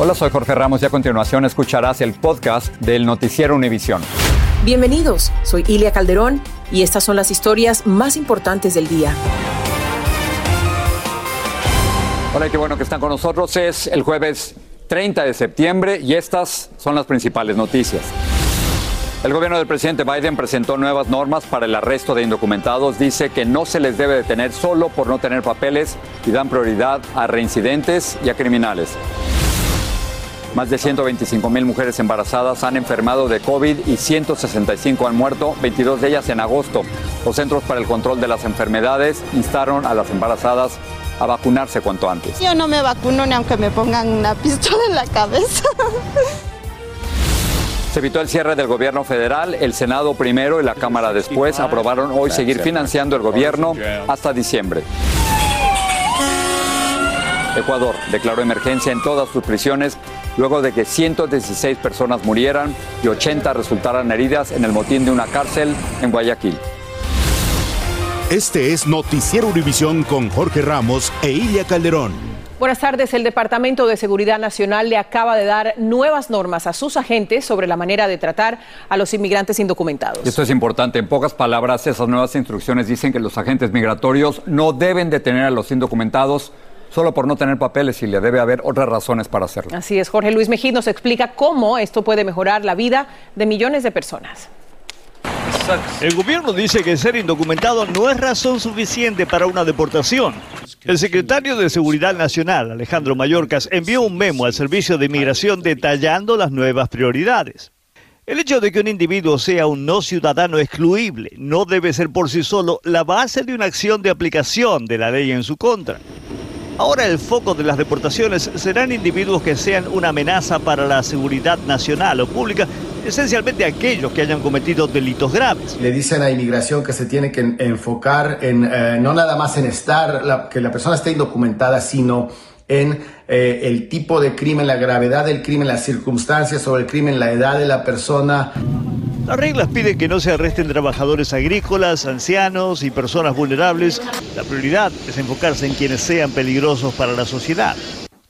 Hola, soy Jorge Ramos y a continuación escucharás el podcast del Noticiero Univisión. Bienvenidos, soy Ilia Calderón y estas son las historias más importantes del día. Hola, qué bueno que están con nosotros. Es el jueves 30 de septiembre y estas son las principales noticias. El gobierno del presidente Biden presentó nuevas normas para el arresto de indocumentados. Dice que no se les debe detener solo por no tener papeles y dan prioridad a reincidentes y a criminales. Más de 125 mil mujeres embarazadas han enfermado de COVID y 165 han muerto, 22 de ellas en agosto. Los Centros para el Control de las Enfermedades instaron a las embarazadas a vacunarse cuanto antes. Yo no me vacuno ni aunque me pongan una pistola en la cabeza. Se evitó el cierre del gobierno federal. El Senado primero y la Cámara después aprobaron hoy seguir financiando el gobierno hasta diciembre. Ecuador declaró emergencia en todas sus prisiones luego de que 116 personas murieran y 80 resultaran heridas en el motín de una cárcel en Guayaquil. Este es Noticiero Univisión con Jorge Ramos e Ilia Calderón. Buenas tardes. El Departamento de Seguridad Nacional le acaba de dar nuevas normas a sus agentes sobre la manera de tratar a los inmigrantes indocumentados. Esto es importante. En pocas palabras, esas nuevas instrucciones dicen que los agentes migratorios no deben detener a los indocumentados solo por no tener papeles y le debe haber otras razones para hacerlo. Así es, Jorge Luis Mejín nos explica cómo esto puede mejorar la vida de millones de personas. El gobierno dice que ser indocumentado no es razón suficiente para una deportación. El secretario de Seguridad Nacional, Alejandro Mayorkas, envió un memo al Servicio de Inmigración detallando las nuevas prioridades. El hecho de que un individuo sea un no ciudadano excluible no debe ser por sí solo la base de una acción de aplicación de la ley en su contra. Ahora el foco de las deportaciones serán individuos que sean una amenaza para la seguridad nacional o pública, esencialmente aquellos que hayan cometido delitos graves. Le dicen a inmigración que se tiene que enfocar en eh, no nada más en estar, que la persona esté indocumentada, sino en eh, el tipo de crimen, la gravedad del crimen, las circunstancias sobre el crimen, la edad de la persona. Las reglas piden que no se arresten trabajadores agrícolas, ancianos y personas vulnerables. La prioridad es enfocarse en quienes sean peligrosos para la sociedad.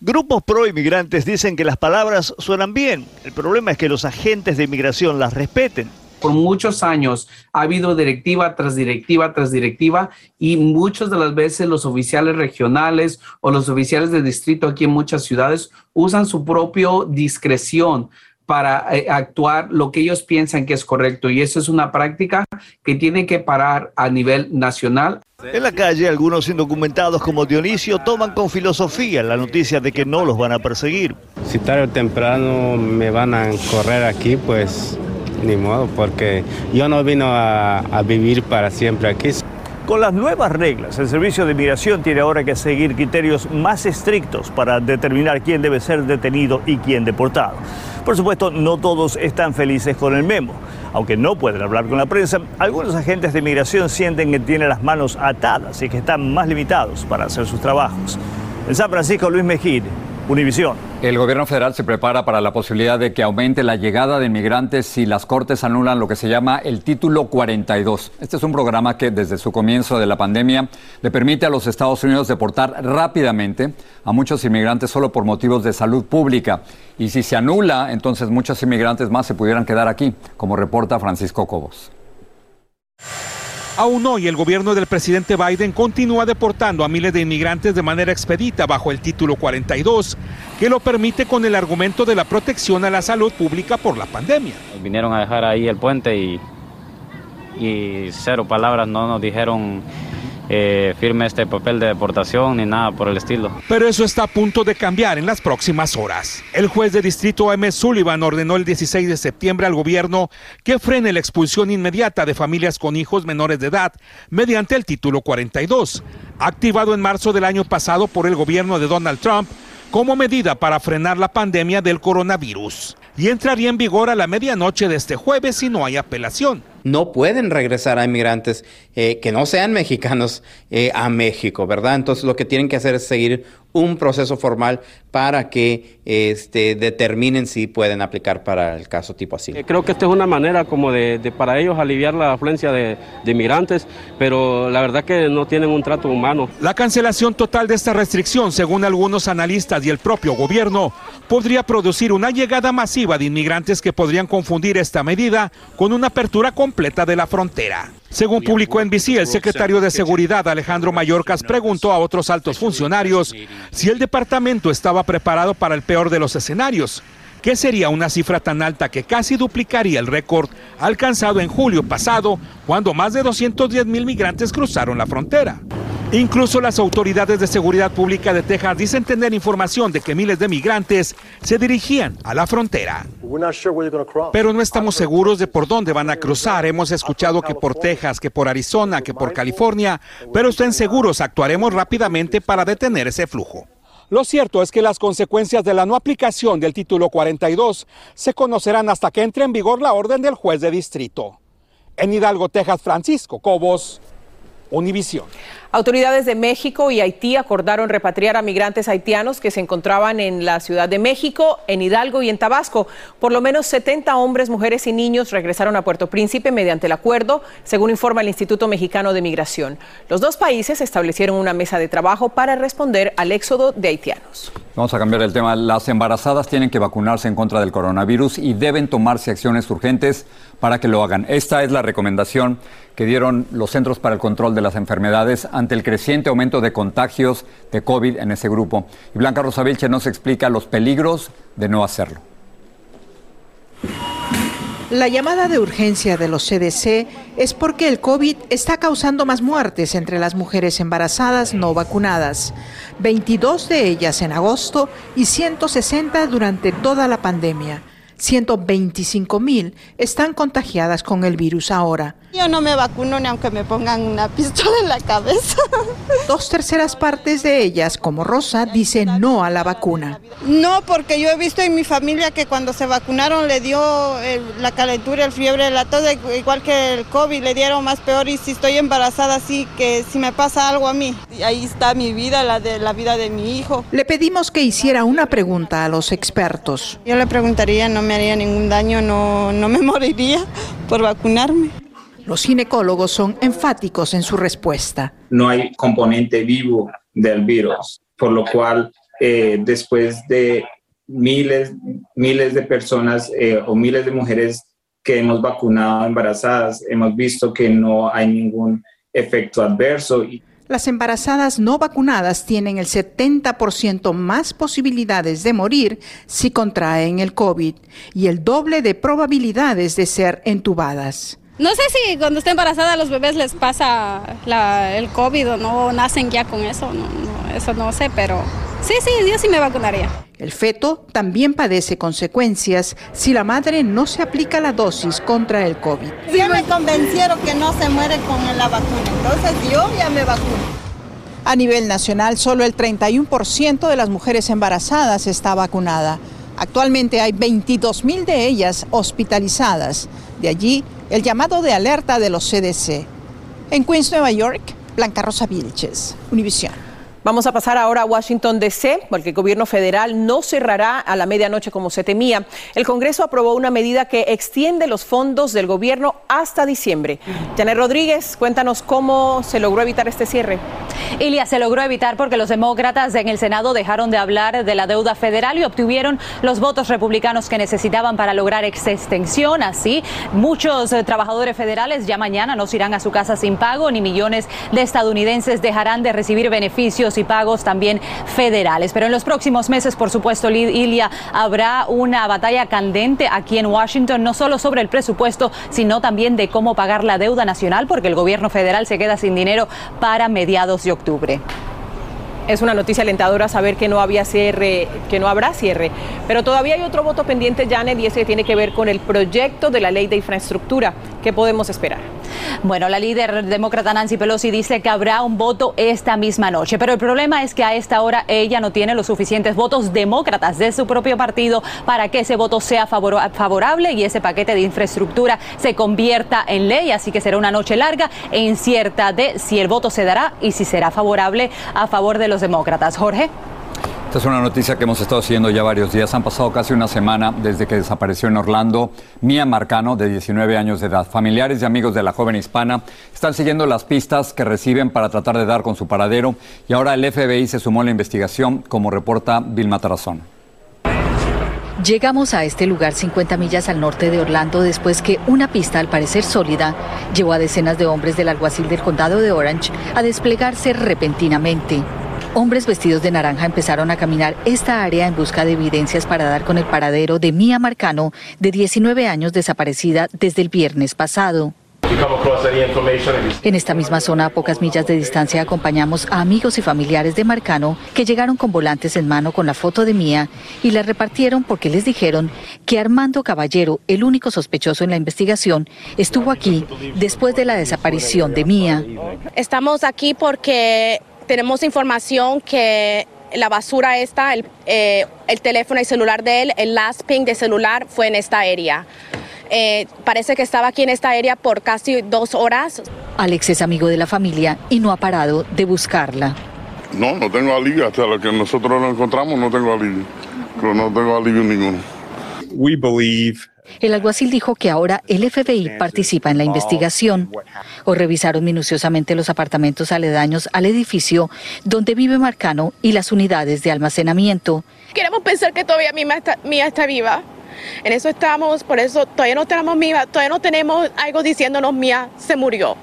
Grupos pro inmigrantes dicen que las palabras suenan bien. El problema es que los agentes de inmigración las respeten. Por muchos años ha habido directiva tras directiva tras directiva y muchas de las veces los oficiales regionales o los oficiales de distrito aquí en muchas ciudades usan su propia discreción para eh, actuar lo que ellos piensan que es correcto. Y eso es una práctica que tiene que parar a nivel nacional. En la calle, algunos indocumentados como Dionisio toman con filosofía la noticia de que no los van a perseguir. Si tarde o temprano me van a correr aquí, pues ni modo, porque yo no vino a, a vivir para siempre aquí. Con las nuevas reglas, el Servicio de Inmigración tiene ahora que seguir criterios más estrictos para determinar quién debe ser detenido y quién deportado. Por supuesto, no todos están felices con el memo. Aunque no pueden hablar con la prensa, algunos agentes de inmigración sienten que tienen las manos atadas y que están más limitados para hacer sus trabajos. En San Francisco, Luis Mejid, Univisión. El gobierno federal se prepara para la posibilidad de que aumente la llegada de inmigrantes si las cortes anulan lo que se llama el título 42. Este es un programa que desde su comienzo de la pandemia le permite a los Estados Unidos deportar rápidamente a muchos inmigrantes solo por motivos de salud pública. Y si se anula, entonces muchos inmigrantes más se pudieran quedar aquí, como reporta Francisco Cobos. Aún hoy el gobierno del presidente Biden continúa deportando a miles de inmigrantes de manera expedita bajo el título 42, que lo permite con el argumento de la protección a la salud pública por la pandemia. Vinieron a dejar ahí el puente y, y cero palabras no nos dijeron eh, firme este papel de deportación ni nada por el estilo. Pero eso está a punto de cambiar en las próximas horas. El juez de distrito M. Sullivan ordenó el 16 de septiembre al gobierno que frene la expulsión inmediata de familias con hijos menores de edad mediante el título 42, activado en marzo del año pasado por el gobierno de Donald Trump como medida para frenar la pandemia del coronavirus. Y entraría en vigor a la medianoche de este jueves si no hay apelación no pueden regresar a inmigrantes eh, que no sean mexicanos eh, a México, ¿verdad? Entonces lo que tienen que hacer es seguir un proceso formal para que este, determinen si pueden aplicar para el caso tipo así. Eh, creo que esta es una manera como de, para ellos aliviar la afluencia de, de, inmigrantes, pero la verdad que no tienen un trato humano. La cancelación total de esta restricción, según algunos analistas y el propio gobierno, podría producir una llegada masiva de inmigrantes que podrían confundir esta medida con una apertura completa de la frontera. Según publicó NBC, el secretario de Seguridad Alejandro Mayorkas preguntó a otros altos funcionarios si el departamento estaba preparado para el peor de los escenarios, que sería una cifra tan alta que casi duplicaría el récord alcanzado en julio pasado, cuando más de 210 mil migrantes cruzaron la frontera. Incluso las autoridades de seguridad pública de Texas dicen tener información de que miles de migrantes se dirigían a la frontera. Pero no estamos seguros de por dónde van a cruzar. Hemos escuchado que por Texas, que por Arizona, que por California, pero estén seguros, actuaremos rápidamente para detener ese flujo. Lo cierto es que las consecuencias de la no aplicación del título 42 se conocerán hasta que entre en vigor la orden del juez de distrito. En Hidalgo, Texas, Francisco Cobos, Univisión. Autoridades de México y Haití acordaron repatriar a migrantes haitianos que se encontraban en la Ciudad de México, en Hidalgo y en Tabasco. Por lo menos 70 hombres, mujeres y niños regresaron a Puerto Príncipe mediante el acuerdo, según informa el Instituto Mexicano de Migración. Los dos países establecieron una mesa de trabajo para responder al éxodo de haitianos. Vamos a cambiar el tema. Las embarazadas tienen que vacunarse en contra del coronavirus y deben tomarse acciones urgentes para que lo hagan. Esta es la recomendación que dieron los Centros para el Control de las Enfermedades ante el creciente aumento de contagios de COVID en ese grupo. Y Blanca Rosa Vilche nos explica los peligros de no hacerlo. La llamada de urgencia de los CDC es porque el COVID está causando más muertes entre las mujeres embarazadas no vacunadas, 22 de ellas en agosto y 160 durante toda la pandemia. 125 mil están contagiadas con el virus ahora. Yo no me vacuno ni aunque me pongan una pistola en la cabeza. Dos terceras partes de ellas, como Rosa, dicen no a la vacuna. No, porque yo he visto en mi familia que cuando se vacunaron le dio la calentura, el fiebre, la tos, igual que el COVID, le dieron más peor y si estoy embarazada, sí que si me pasa algo a mí. ahí está mi vida, la de la vida de mi hijo. Le pedimos que hiciera una pregunta a los expertos. Yo le preguntaría, no me haría ningún daño, no, no me moriría por vacunarme. Los ginecólogos son enfáticos en su respuesta. No hay componente vivo del virus, por lo cual eh, después de miles, miles de personas eh, o miles de mujeres que hemos vacunado embarazadas, hemos visto que no hay ningún efecto adverso. Las embarazadas no vacunadas tienen el 70% más posibilidades de morir si contraen el COVID y el doble de probabilidades de ser entubadas. No sé si cuando está embarazada a los bebés les pasa el COVID o no, nacen ya con eso, no, eso no sé, pero sí, sí, yo sí me vacunaría. El feto también padece consecuencias si la madre no se aplica la dosis contra el COVID. Ya me convencieron que no se muere con la vacuna, entonces yo ya me vacuno. A nivel nacional, solo el 31% de las mujeres embarazadas está vacunada. Actualmente hay 22 mil de ellas hospitalizadas. De allí, el llamado de alerta de los CDC. En Queens, Nueva York, Blanca Rosa Vilches, Univisión. Vamos a pasar ahora a Washington, D.C., porque el gobierno federal no cerrará a la medianoche como se temía. El Congreso aprobó una medida que extiende los fondos del gobierno hasta diciembre. Janet Rodríguez, cuéntanos cómo se logró evitar este cierre. Ilia, se logró evitar porque los demócratas en el Senado dejaron de hablar de la deuda federal y obtuvieron los votos republicanos que necesitaban para lograr esa extensión. Así, muchos eh, trabajadores federales ya mañana no se irán a su casa sin pago, ni millones de estadounidenses dejarán de recibir beneficios y pagos también federales. Pero en los próximos meses, por supuesto, Ilia, habrá una batalla candente aquí en Washington, no solo sobre el presupuesto, sino también de cómo pagar la deuda nacional, porque el gobierno federal se queda sin dinero para mediados de octubre es una noticia alentadora saber que no había cierre, que no habrá cierre. Pero todavía hay otro voto pendiente, Janet, y ese tiene que ver con el proyecto de la ley de infraestructura. ¿Qué podemos esperar? Bueno, la líder demócrata Nancy Pelosi dice que habrá un voto esta misma noche, pero el problema es que a esta hora ella no tiene los suficientes votos demócratas de su propio partido para que ese voto sea favorable y ese paquete de infraestructura se convierta en ley, así que será una noche larga e incierta de si el voto se dará y si será favorable a favor de los demócratas. Jorge. Esta es una noticia que hemos estado siguiendo ya varios días. Han pasado casi una semana desde que desapareció en Orlando Mía Marcano, de 19 años de edad. Familiares y amigos de la joven hispana están siguiendo las pistas que reciben para tratar de dar con su paradero y ahora el FBI se sumó a la investigación, como reporta Vilma Tarazón. Llegamos a este lugar 50 millas al norte de Orlando después que una pista al parecer sólida llevó a decenas de hombres del alguacil del condado de Orange a desplegarse repentinamente. Hombres vestidos de naranja empezaron a caminar esta área en busca de evidencias para dar con el paradero de Mía Marcano, de 19 años desaparecida desde el viernes pasado. En esta misma zona, a pocas millas de distancia, acompañamos a amigos y familiares de Marcano que llegaron con volantes en mano con la foto de Mía y la repartieron porque les dijeron que Armando Caballero, el único sospechoso en la investigación, estuvo aquí después de la desaparición de Mía. Estamos aquí porque tenemos información que la basura esta, el, eh, el, teléfono y celular de él, el last ping de celular fue en esta área. Eh, parece que estaba aquí en esta área por casi dos horas. Alex es amigo de la familia y no ha parado de buscarla. No, no tengo alivio. Hasta lo que nosotros lo encontramos no tengo alivio. Pero no tengo alivio ninguno. We believe el alguacil dijo que ahora el FBI participa en la investigación. O revisaron minuciosamente los apartamentos aledaños al edificio donde vive Marcano y las unidades de almacenamiento. Queremos pensar que todavía Mía está, Mía está viva. En eso estamos, por eso todavía no tenemos Mía, todavía no tenemos algo diciéndonos Mía se murió.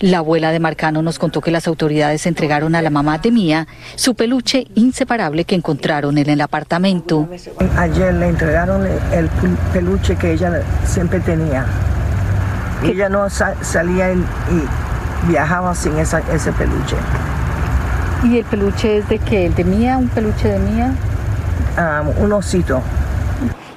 La abuela de Marcano nos contó que las autoridades entregaron a la mamá de Mía su peluche inseparable que encontraron en el apartamento. Ayer le entregaron el peluche que ella siempre tenía. Ella no salía y viajaba sin ese peluche. ¿Y el peluche es de qué? ¿El de Mía? ¿Un peluche de Mía? Ah, un osito.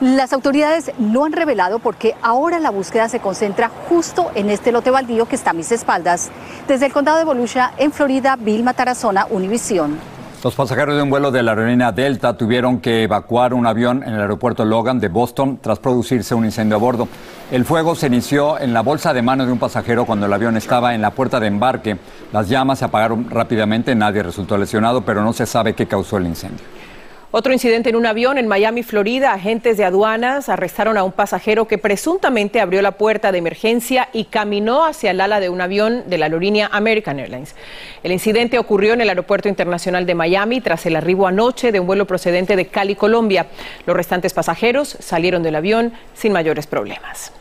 Las autoridades no han revelado por qué ahora la búsqueda se concentra justo en este lote baldío que está a mis espaldas. Desde el condado de Volusia, en Florida, Vilma Tarazona, Univisión. Los pasajeros de un vuelo de la aerolínea Delta tuvieron que evacuar un avión en el aeropuerto Logan de Boston tras producirse un incendio a bordo. El fuego se inició en la bolsa de mano de un pasajero cuando el avión estaba en la puerta de embarque. Las llamas se apagaron rápidamente, nadie resultó lesionado, pero no se sabe qué causó el incendio. Otro incidente en un avión en Miami, Florida. Agentes de aduanas arrestaron a un pasajero que presuntamente abrió la puerta de emergencia y caminó hacia el ala de un avión de la aerolínea American Airlines. El incidente ocurrió en el Aeropuerto Internacional de Miami tras el arribo anoche de un vuelo procedente de Cali, Colombia. Los restantes pasajeros salieron del avión sin mayores problemas.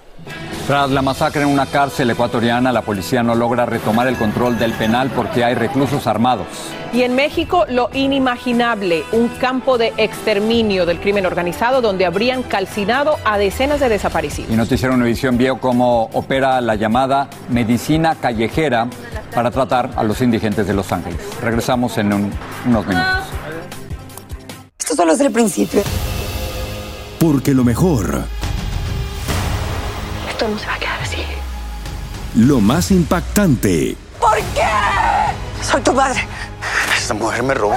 Tras la masacre en una cárcel ecuatoriana, la policía no logra retomar el control del penal porque hay reclusos armados. Y en México, lo inimaginable, un campo de exterminio del crimen organizado donde habrían calcinado a decenas de desaparecidos. Y Noticiero Univisión vio cómo opera la llamada medicina callejera para tratar a los indigentes de Los Ángeles. Regresamos en unos minutos. Esto solo es el principio. Porque lo mejor no se va a quedar así. Lo más impactante. ¿Por qué? Soy tu madre. Esta mujer me robó.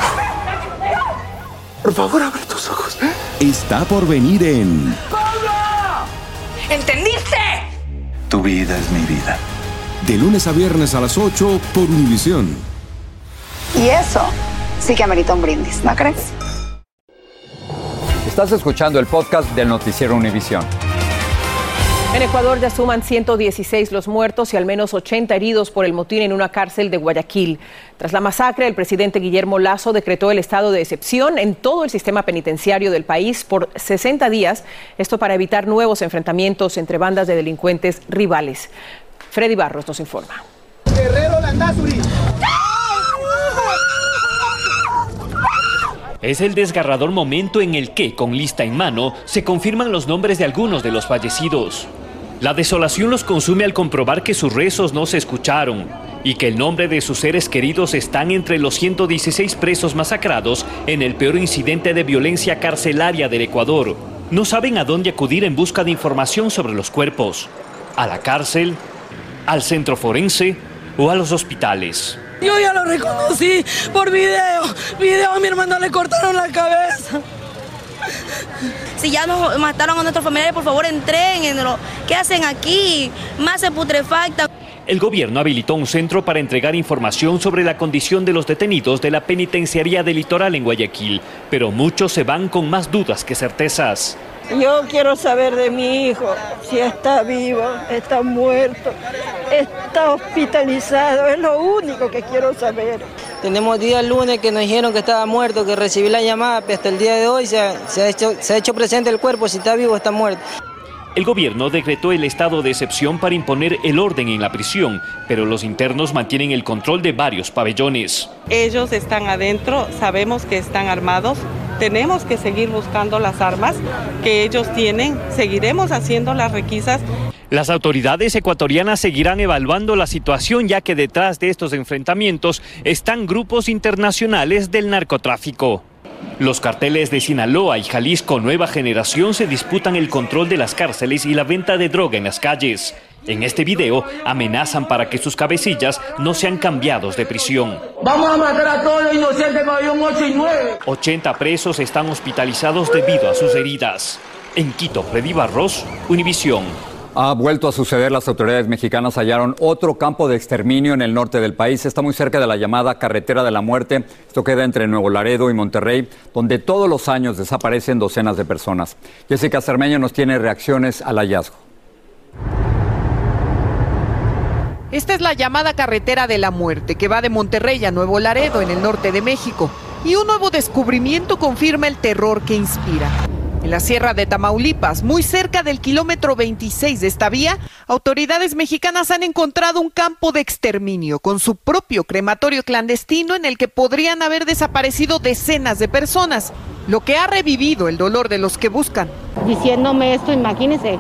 Por favor, abre tus ojos. Está por venir en. ¡Pablo! ¿Entendiste? Tu vida es mi vida. De lunes a viernes a las 8 por Univisión. Y eso sí que amerita un brindis, ¿no crees? Estás escuchando el podcast del Noticiero Univisión. En Ecuador ya suman 116 los muertos y al menos 80 heridos por el motín en una cárcel de Guayaquil. Tras la masacre, el presidente Guillermo Lazo decretó el estado de excepción en todo el sistema penitenciario del país por 60 días, esto para evitar nuevos enfrentamientos entre bandas de delincuentes rivales. Freddy Barros nos informa. Guerrero Landazuri. Es el desgarrador momento en el que, con lista en mano, se confirman los nombres de algunos de los fallecidos. La desolación los consume al comprobar que sus rezos no se escucharon y que el nombre de sus seres queridos están entre los 116 presos masacrados en el peor incidente de violencia carcelaria del Ecuador. No saben a dónde acudir en busca de información sobre los cuerpos. A la cárcel, al centro forense o a los hospitales. Yo ya lo reconocí por video. Video a mi hermano le cortaron la cabeza. Si ya nos mataron a nuestros familiares, por favor entréguenlo. ¿Qué hacen aquí? Más se putrefacta. El gobierno habilitó un centro para entregar información sobre la condición de los detenidos de la penitenciaría del litoral en Guayaquil, pero muchos se van con más dudas que certezas. Yo quiero saber de mi hijo, si está vivo, está muerto, está hospitalizado, es lo único que quiero saber. Tenemos día lunes que nos dijeron que estaba muerto, que recibí la llamada, pero hasta el día de hoy se ha, se ha hecho, se ha hecho presente el cuerpo, si está vivo o está muerto. El gobierno decretó el estado de excepción para imponer el orden en la prisión, pero los internos mantienen el control de varios pabellones. Ellos están adentro, sabemos que están armados, tenemos que seguir buscando las armas que ellos tienen, seguiremos haciendo las requisas. Las autoridades ecuatorianas seguirán evaluando la situación ya que detrás de estos enfrentamientos están grupos internacionales del narcotráfico. Los carteles de Sinaloa y Jalisco Nueva Generación se disputan el control de las cárceles y la venta de droga en las calles. En este video amenazan para que sus cabecillas no sean cambiados de prisión. Vamos a matar a todos los inocentes, pabellón 8 y 9. 80 presos están hospitalizados debido a sus heridas. En Quito, Freddy Barros, Univisión. Ha vuelto a suceder, las autoridades mexicanas hallaron otro campo de exterminio en el norte del país. Está muy cerca de la llamada Carretera de la Muerte. Esto queda entre Nuevo Laredo y Monterrey, donde todos los años desaparecen docenas de personas. Jessica Cermeño nos tiene reacciones al hallazgo. Esta es la llamada Carretera de la Muerte, que va de Monterrey a Nuevo Laredo, en el norte de México. Y un nuevo descubrimiento confirma el terror que inspira. En la Sierra de Tamaulipas, muy cerca del kilómetro 26 de esta vía, autoridades mexicanas han encontrado un campo de exterminio con su propio crematorio clandestino en el que podrían haber desaparecido decenas de personas, lo que ha revivido el dolor de los que buscan. Diciéndome esto, imagínense,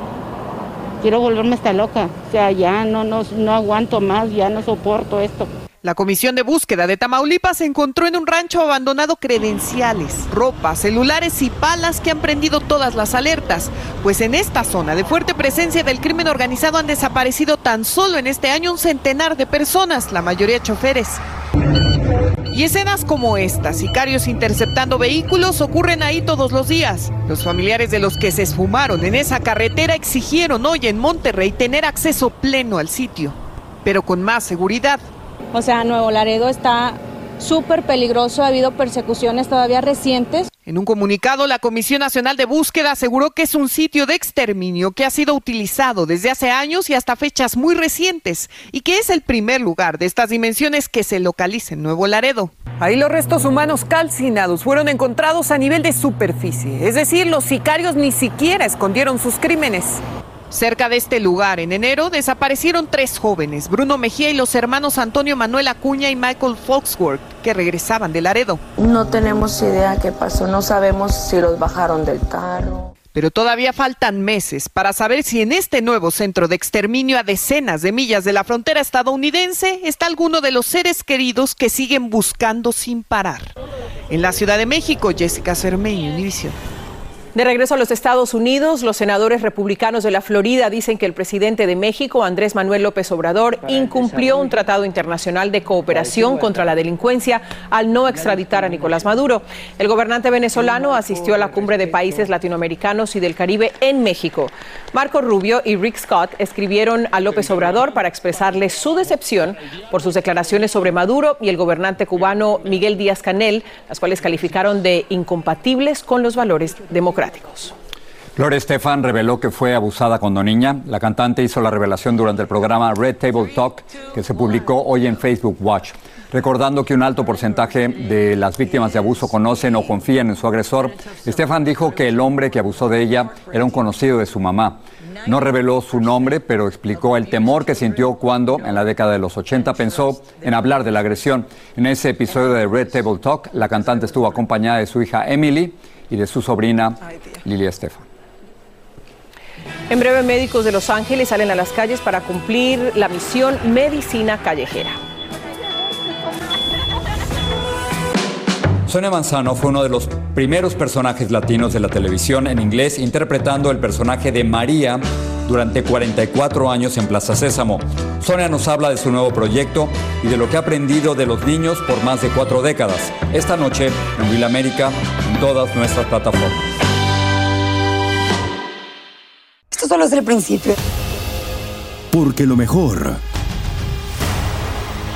quiero volverme hasta loca, o sea, ya no, no, no aguanto más, ya no soporto esto. La Comisión de Búsqueda de Tamaulipas encontró en un rancho abandonado credenciales, ropa, celulares y palas que han prendido todas las alertas, pues en esta zona de fuerte presencia del crimen organizado han desaparecido tan solo en este año un centenar de personas, la mayoría choferes. Y escenas como esta, sicarios interceptando vehículos, ocurren ahí todos los días. Los familiares de los que se esfumaron en esa carretera exigieron hoy en Monterrey tener acceso pleno al sitio, pero con más seguridad. O sea, Nuevo Laredo está súper peligroso, ha habido persecuciones todavía recientes. En un comunicado, la Comisión Nacional de Búsqueda aseguró que es un sitio de exterminio que ha sido utilizado desde hace años y hasta fechas muy recientes y que es el primer lugar de estas dimensiones que se localiza en Nuevo Laredo. Ahí los restos humanos calcinados fueron encontrados a nivel de superficie, es decir, los sicarios ni siquiera escondieron sus crímenes. Cerca de este lugar, en enero, desaparecieron tres jóvenes, Bruno Mejía y los hermanos Antonio Manuel Acuña y Michael Foxworth, que regresaban de Laredo. No tenemos idea qué pasó, no sabemos si los bajaron del carro. Pero todavía faltan meses para saber si en este nuevo centro de exterminio a decenas de millas de la frontera estadounidense está alguno de los seres queridos que siguen buscando sin parar. En la Ciudad de México, Jessica Cermeño, Univisión. De regreso a los Estados Unidos, los senadores republicanos de la Florida dicen que el presidente de México, Andrés Manuel López Obrador, incumplió un tratado internacional de cooperación contra la delincuencia al no extraditar a Nicolás Maduro. El gobernante venezolano asistió a la cumbre de países latinoamericanos y del Caribe en México. Marco Rubio y Rick Scott escribieron a López Obrador para expresarle su decepción por sus declaraciones sobre Maduro y el gobernante cubano Miguel Díaz Canel, las cuales calificaron de incompatibles con los valores democráticos. Gloria Estefan reveló que fue abusada cuando niña. La cantante hizo la revelación durante el programa Red Table Talk, que se publicó hoy en Facebook Watch, recordando que un alto porcentaje de las víctimas de abuso conocen o confían en su agresor. Estefan dijo que el hombre que abusó de ella era un conocido de su mamá. No reveló su nombre, pero explicó el temor que sintió cuando, en la década de los 80, pensó en hablar de la agresión. En ese episodio de Red Table Talk, la cantante estuvo acompañada de su hija Emily y de su sobrina Lilia Estefan. En breve, médicos de Los Ángeles salen a las calles para cumplir la misión Medicina Callejera. Sonia Manzano fue uno de los primeros personajes latinos de la televisión en inglés, interpretando el personaje de María durante 44 años en Plaza Sésamo. Sonia nos habla de su nuevo proyecto y de lo que ha aprendido de los niños por más de cuatro décadas. Esta noche en Will América, en todas nuestras plataformas. Esto solo es el principio. Porque lo mejor,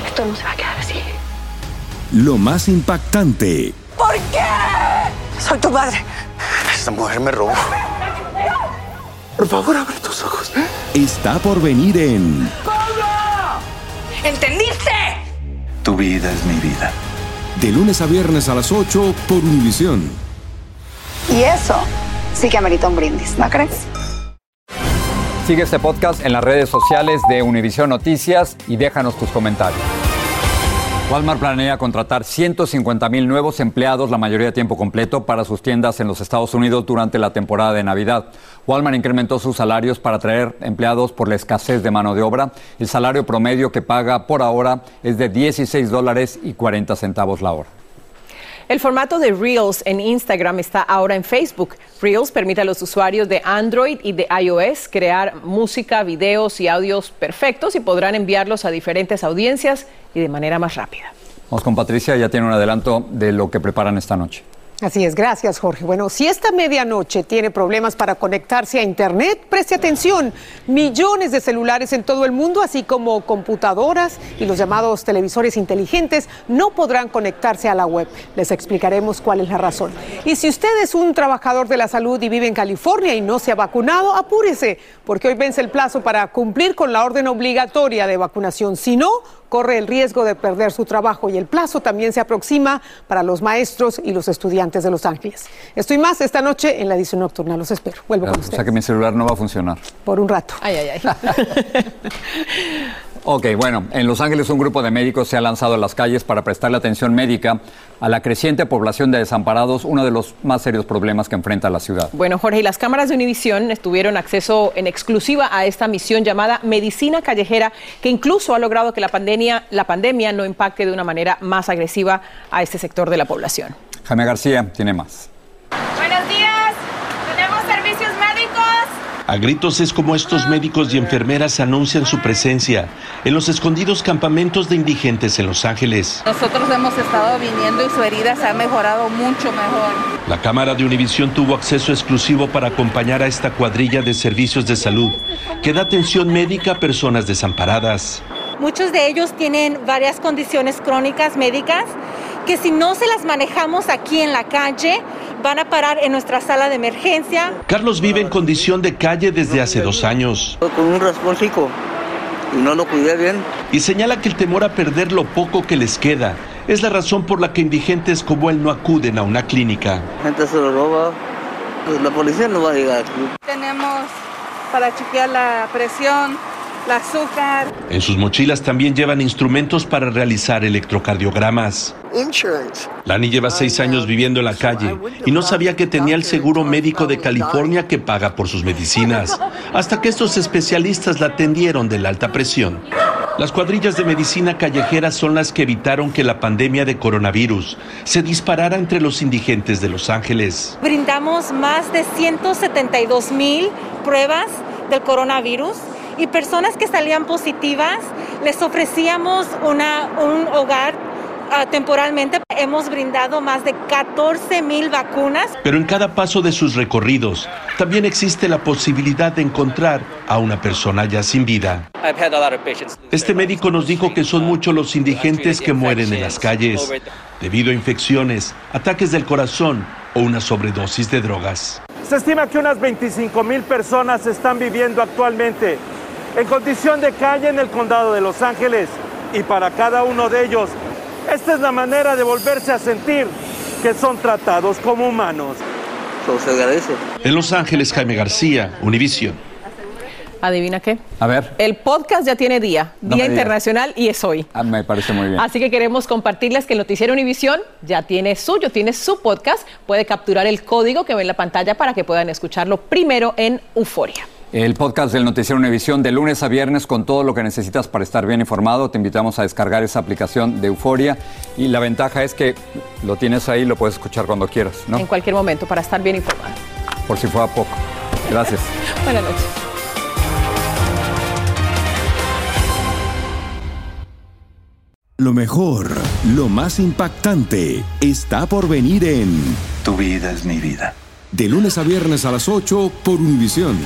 Esto no se va a quedar así. lo más impactante, ¿Por qué? Soy tu madre. Esta mujer me robó. Por favor, abre tus ojos. está por venir en ¿Entendiste? Tu vida es mi vida. De lunes a viernes a las 8 por Univisión. Y eso sí que amerita un brindis, ¿no crees? Sigue este podcast en las redes sociales de Univision Noticias y déjanos tus comentarios. Walmart planea contratar 150 mil nuevos empleados, la mayoría a tiempo completo, para sus tiendas en los Estados Unidos durante la temporada de Navidad. Walmart incrementó sus salarios para atraer empleados por la escasez de mano de obra. El salario promedio que paga por ahora es de 16 dólares y 40 centavos la hora. El formato de Reels en Instagram está ahora en Facebook. Reels permite a los usuarios de Android y de iOS crear música, videos y audios perfectos y podrán enviarlos a diferentes audiencias y de manera más rápida. Vamos con Patricia, ya tiene un adelanto de lo que preparan esta noche. Así es, gracias Jorge. Bueno, si esta medianoche tiene problemas para conectarse a Internet, preste atención. Millones de celulares en todo el mundo, así como computadoras y los llamados televisores inteligentes, no podrán conectarse a la web. Les explicaremos cuál es la razón. Y si usted es un trabajador de la salud y vive en California y no se ha vacunado, apúrese, porque hoy vence el plazo para cumplir con la orden obligatoria de vacunación. Si no, corre el riesgo de perder su trabajo y el plazo también se aproxima para los maestros y los estudiantes de Los Ángeles. Estoy más esta noche en la edición nocturna. Los espero. Vuelvo con O ustedes sea que mi celular no va a funcionar. por un rato. Ay, ay, ay. Ok, bueno, en Los Ángeles un grupo de médicos se ha lanzado a las calles para prestarle atención médica a la creciente población de desamparados, uno de los más serios problemas que enfrenta la ciudad. Bueno, Jorge, y las cámaras de Univisión tuvieron acceso en exclusiva a esta misión llamada Medicina Callejera, que incluso ha logrado que la pandemia, la pandemia no impacte de una manera más agresiva a este sector de la población. Jaime García tiene más. Buenos días, tenemos servicios médicos. A gritos es como estos médicos y enfermeras anuncian su presencia en los escondidos campamentos de indigentes en Los Ángeles. Nosotros hemos estado viniendo y su herida se ha mejorado mucho mejor. La cámara de Univisión tuvo acceso exclusivo para acompañar a esta cuadrilla de servicios de salud que da atención médica a personas desamparadas. Muchos de ellos tienen varias condiciones crónicas médicas que si no se las manejamos aquí en la calle, van a parar en nuestra sala de emergencia. Carlos vive en condición de calle desde hace dos años Con un raspón chico y no lo cuidé bien. y señala que el temor a perder lo poco que les queda es la razón por la que indigentes como él no acuden a una clínica. La gente se lo roba. Pues la policía no va a llegar aquí. Tenemos para chequear la presión, el azúcar. En sus mochilas también llevan instrumentos para realizar electrocardiogramas. Lani lleva seis años viviendo en la calle y no sabía que tenía el seguro médico de California que paga por sus medicinas, hasta que estos especialistas la atendieron de la alta presión. Las cuadrillas de medicina callejera son las que evitaron que la pandemia de coronavirus se disparara entre los indigentes de Los Ángeles. Brindamos más de 172 mil pruebas del coronavirus y personas que salían positivas les ofrecíamos una, un hogar ah, temporalmente. Hemos brindado más de 14 mil vacunas. Pero en cada paso de sus recorridos también existe la posibilidad de encontrar a una persona ya sin vida. Este médico nos dijo que son muchos los indigentes que mueren en las calles debido a infecciones, ataques del corazón o una sobredosis de drogas. Se estima que unas 25 mil personas están viviendo actualmente en condición de calle en el condado de Los Ángeles y para cada uno de ellos, esta es la manera de volverse a sentir que son tratados como humanos. Eso se agradece. En Los Ángeles, Jaime García, Univision. ¿Adivina qué? A ver. El podcast ya tiene día, No Día. Internacional, y es hoy. Ah, me parece muy bien. Así que queremos compartirles que el Noticiero Univisión ya tiene suyo, tiene su podcast. Puede capturar el código que ve en la pantalla para que puedan escucharlo primero en Euforia. El podcast del Noticiero Univisión de lunes a viernes con todo lo que necesitas para estar bien informado. Te invitamos a descargar esa aplicación de Euforia y la ventaja es que lo tienes ahí, lo puedes escuchar cuando quieras, ¿no? En cualquier momento para estar bien informado. Por si fuera poco. Gracias. Buenas noches. Lo mejor, lo más impactante, está por venir en Tu vida es mi vida. De lunes a viernes a las 8 por Univisión.